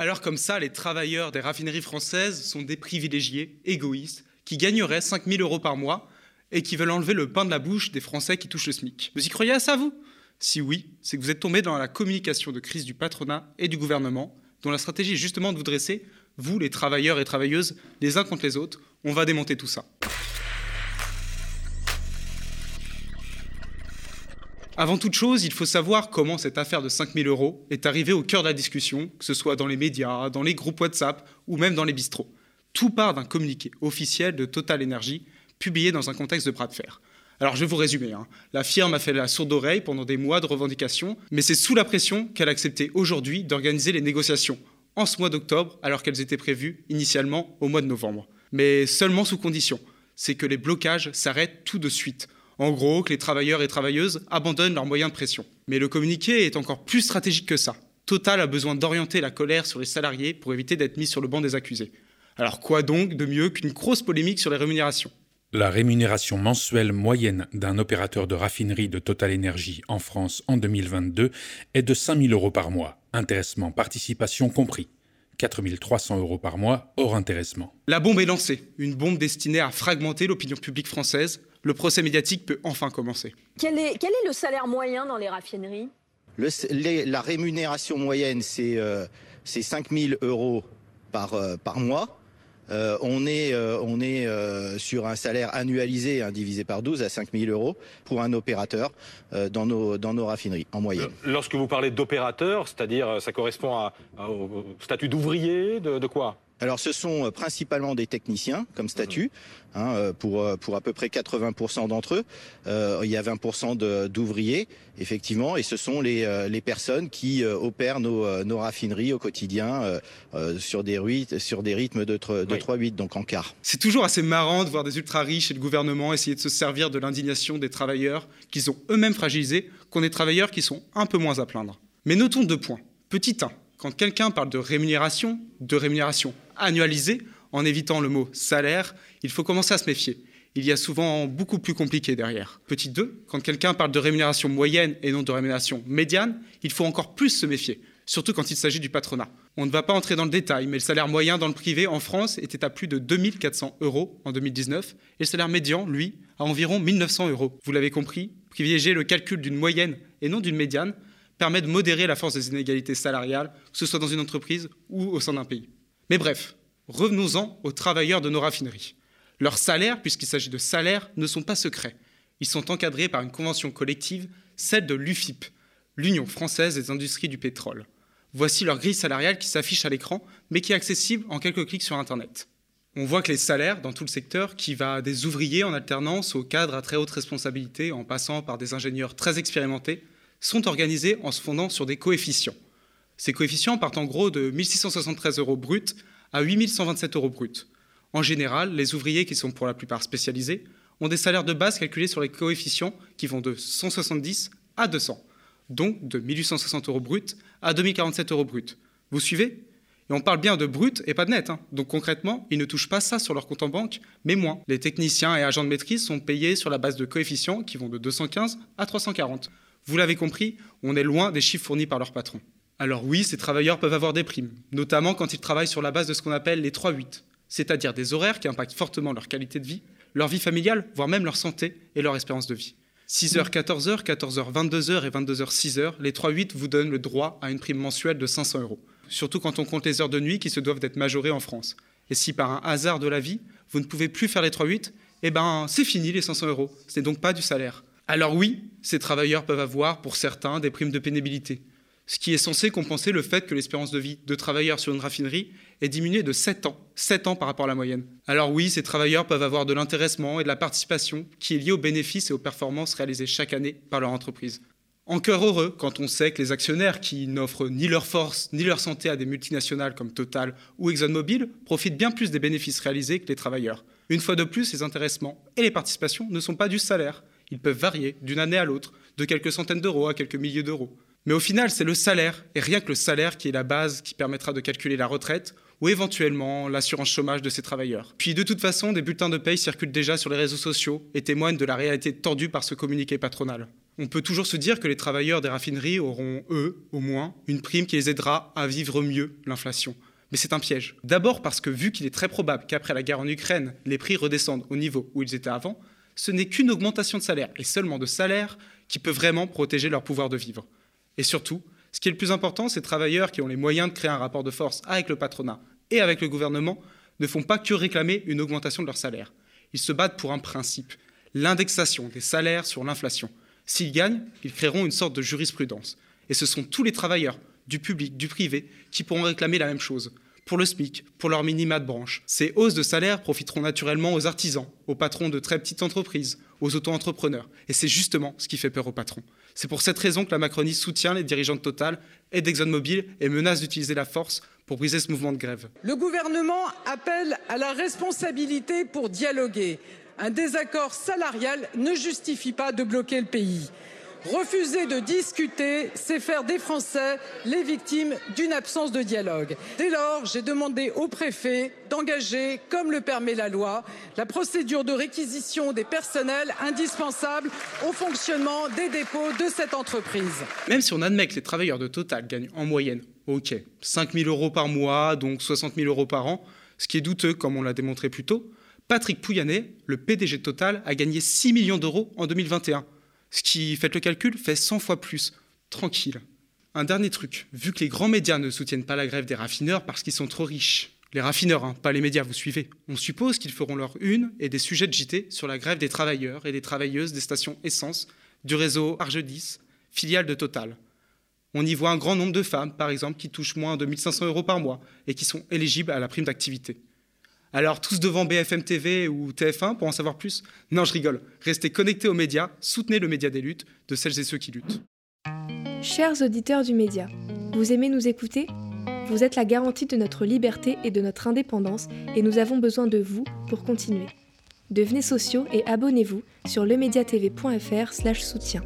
Alors comme ça, les travailleurs des raffineries françaises sont des privilégiés, égoïstes, qui gagneraient 5000 euros par mois et qui veulent enlever le pain de la bouche des Français qui touchent le SMIC. Vous y croyez à ça, vous? Si oui, c'est que vous êtes tombé dans la communication de crise du patronat et du gouvernement, dont la stratégie est justement de vous dresser, vous, les travailleurs et travailleuses, les uns contre les autres. On va démonter tout ça. Avant toute chose, il faut savoir comment cette affaire de 5000 euros est arrivée au cœur de la discussion, que ce soit dans les médias, dans les groupes WhatsApp ou même dans les bistrots. Tout part d'un communiqué officiel de Total Energy, publié dans un contexte de bras de fer. Alors je vais vous résumer. Hein. La firme a fait la sourde oreille pendant des mois de revendications, mais c'est sous la pression qu'elle a accepté aujourd'hui d'organiser les négociations en ce mois d'octobre, alors qu'elles étaient prévues initialement au mois de novembre. Mais seulement sous condition, c'est que les blocages s'arrêtent tout de suite. En gros, que les travailleurs et travailleuses abandonnent leurs moyens de pression. Mais le communiqué est encore plus stratégique que ça. Total a besoin d'orienter la colère sur les salariés pour éviter d'être mis sur le banc des accusés. Alors quoi donc de mieux qu'une grosse polémique sur les rémunérations? La rémunération mensuelle moyenne d'un opérateur de raffinerie de Total Energy en France en 2022 est de 5 000 euros par mois, intéressement, participation compris. 4 300 euros par mois hors intéressement. La bombe est lancée, une bombe destinée à fragmenter l'opinion publique française, le procès médiatique peut enfin commencer. Quel est, quel est le salaire moyen dans les raffineries? La rémunération moyenne, c'est euh, 5 000 euros par, euh, par mois. Euh, on est, euh, euh, sur un salaire annualisé hein, divisé par 12 à 5 000 euros pour un opérateur dans, nos, raffineries en moyenne. Lorsque vous parlez d'opérateur, c'est-à-dire ça correspond au statut d'ouvrier, de quoi? Alors ce sont euh, principalement des techniciens comme statut, hein, euh, pour, euh, pour à peu près 80% d'entre eux. Euh, il y a 20% d'ouvriers, effectivement, et ce sont les, les personnes qui opèrent nos, nos, raffineries au quotidien euh, sur, des rythmes, sur des rythmes de, de oui. 3-8, donc en quart. C'est toujours assez marrant de voir des ultra-riches et le gouvernement essayer de se servir de l'indignation des travailleurs qu'ils ont eux-mêmes fragilisés, qu'on des travailleurs qui sont un peu moins à plaindre. Mais notons deux points. Petit 1, quand quelqu'un parle de rémunération, de rémunération annualisée, en évitant le mot salaire, il faut commencer à se méfier. Il y a souvent beaucoup plus compliqué derrière. Petit 2, quand quelqu'un parle de rémunération moyenne et non de rémunération médiane, il faut encore plus se méfier, surtout quand il s'agit du patronat. On ne va pas entrer dans le détail, mais le salaire moyen dans le privé en France était à plus de 2400 euros en 2019, et le salaire médian, lui, à environ 1900 euros. Vous l'avez compris, privilégier le calcul d'une moyenne et non d'une médiane permet de modérer la force des inégalités salariales, que ce soit dans une entreprise ou au sein d'un pays. Mais bref, revenons-en aux travailleurs de nos raffineries. Leurs salaires, puisqu'il s'agit de salaires, ne sont pas secrets. Ils sont encadrés par une convention collective, celle de l'UFIP, l'Union française des industries du pétrole. Voici leur grille salariale qui s'affiche à l'écran, mais qui est accessible en quelques clics sur Internet. On voit que les salaires dans tout le secteur, qui va des ouvriers en alternance aux cadres à très haute responsabilité, en passant par des ingénieurs très expérimentés, sont organisés en se fondant sur des coefficients. Ces coefficients partent en gros de 1673 euros bruts à 8127 euros bruts. En général, les ouvriers, qui sont pour la plupart spécialisés, ont des salaires de base calculés sur les coefficients qui vont de 170 à 200, donc de 1860 euros bruts à 2047 euros bruts. Vous suivez? Et on parle bien de brut et pas de net. Hein. Donc concrètement, ils ne touchent pas ça sur leur compte en banque, mais moins. Les techniciens et agents de maîtrise sont payés sur la base de coefficients qui vont de 215 à 340. Vous l'avez compris, on est loin des chiffres fournis par leur patron. Alors oui, ces travailleurs peuvent avoir des primes, notamment quand ils travaillent sur la base de ce qu'on appelle les 3-8, c'est-à-dire des horaires qui impactent fortement leur qualité de vie, leur vie familiale, voire même leur santé et leur espérance de vie. 6h, 14h, 14h, 22h et 22h, 6h, les 3-8 vous donnent le droit à une prime mensuelle de 500 euros. Surtout quand on compte les heures de nuit qui se doivent d'être majorées en France. Et si par un hasard de la vie, vous ne pouvez plus faire les 3-8, eh ben c'est fini les 500 euros. Ce n'est donc pas du salaire. Alors oui, ces travailleurs peuvent avoir, pour certains, des primes de pénibilité, ce qui est censé compenser le fait que l'espérance de vie de travailleurs sur une raffinerie est diminuée de 7 ans, 7 ans par rapport à la moyenne. Alors oui, ces travailleurs peuvent avoir de l'intéressement et de la participation qui est liée aux bénéfices et aux performances réalisées chaque année par leur entreprise. En cœur heureux quand on sait que les actionnaires qui n'offrent ni leur force ni leur santé à des multinationales comme Total ou ExxonMobil profitent bien plus des bénéfices réalisés que les travailleurs. Une fois de plus, les intéressements et les participations ne sont pas du salaire, ils peuvent varier d'une année à l'autre, de quelques centaines d'euros à quelques milliers d'euros. Mais au final, c'est le salaire, et rien que le salaire qui est la base qui permettra de calculer la retraite ou éventuellement l'assurance chômage de ces travailleurs. Puis de toute façon, des bulletins de paye circulent déjà sur les réseaux sociaux et témoignent de la réalité tordue par ce communiqué patronal. On peut toujours se dire que les travailleurs des raffineries auront, eux, au moins, une prime qui les aidera à vivre mieux l'inflation. Mais c'est un piège. D'abord parce que vu qu'il est très probable qu'après la guerre en Ukraine, les prix redescendent au niveau où ils étaient avant, ce n'est qu'une augmentation de salaire, et seulement de salaire, qui peut vraiment protéger leur pouvoir de vivre. Et surtout, ce qui est le plus important, ces travailleurs qui ont les moyens de créer un rapport de force avec le patronat et avec le gouvernement ne font pas que réclamer une augmentation de leur salaire. Ils se battent pour un principe, l'indexation des salaires sur l'inflation. S'ils gagnent, ils créeront une sorte de jurisprudence. Et ce sont tous les travailleurs, du public, du privé, qui pourront réclamer la même chose pour le SMIC, pour leur minima de branche. Ces hausses de salaire profiteront naturellement aux artisans, aux patrons de très petites entreprises, aux auto-entrepreneurs. Et c'est justement ce qui fait peur aux patrons. C'est pour cette raison que la Macronie soutient les dirigeants de Total et d'ExxonMobil et menace d'utiliser la force pour briser ce mouvement de grève. Le gouvernement appelle à la responsabilité pour dialoguer. Un désaccord salarial ne justifie pas de bloquer le pays. Refuser de discuter, c'est faire des Français les victimes d'une absence de dialogue. Dès lors, j'ai demandé au préfet d'engager, comme le permet la loi, la procédure de réquisition des personnels indispensables au fonctionnement des dépôts de cette entreprise. Même si on admet que les travailleurs de Total gagnent en moyenne, ok, 5 000 euros par mois, donc 60 000 euros par an, ce qui est douteux comme on l'a démontré plus tôt, Patrick Pouyanné, le PDG de Total, a gagné 6 millions d'euros en 2021 ce qui, faites le calcul, fait 100 fois plus. Tranquille. Un dernier truc, vu que les grands médias ne soutiennent pas la grève des raffineurs parce qu'ils sont trop riches, les raffineurs, hein, pas les médias, vous suivez, on suppose qu'ils feront leur une et des sujets de JT sur la grève des travailleurs et des travailleuses des stations essence du réseau Argedis, filiale de Total. On y voit un grand nombre de femmes, par exemple, qui touchent moins de 1500 euros par mois et qui sont éligibles à la prime d'activité. Alors tous devant BFM TV ou TF1 pour en savoir plus Non, je rigole. Restez connectés aux médias, soutenez le média des luttes, de celles et ceux qui luttent. Chers auditeurs du média, vous aimez nous écouter? Vous êtes la garantie de notre liberté et de notre indépendance et nous avons besoin de vous pour continuer. Devenez sociaux et abonnez-vous sur lemediatv.fr/soutien.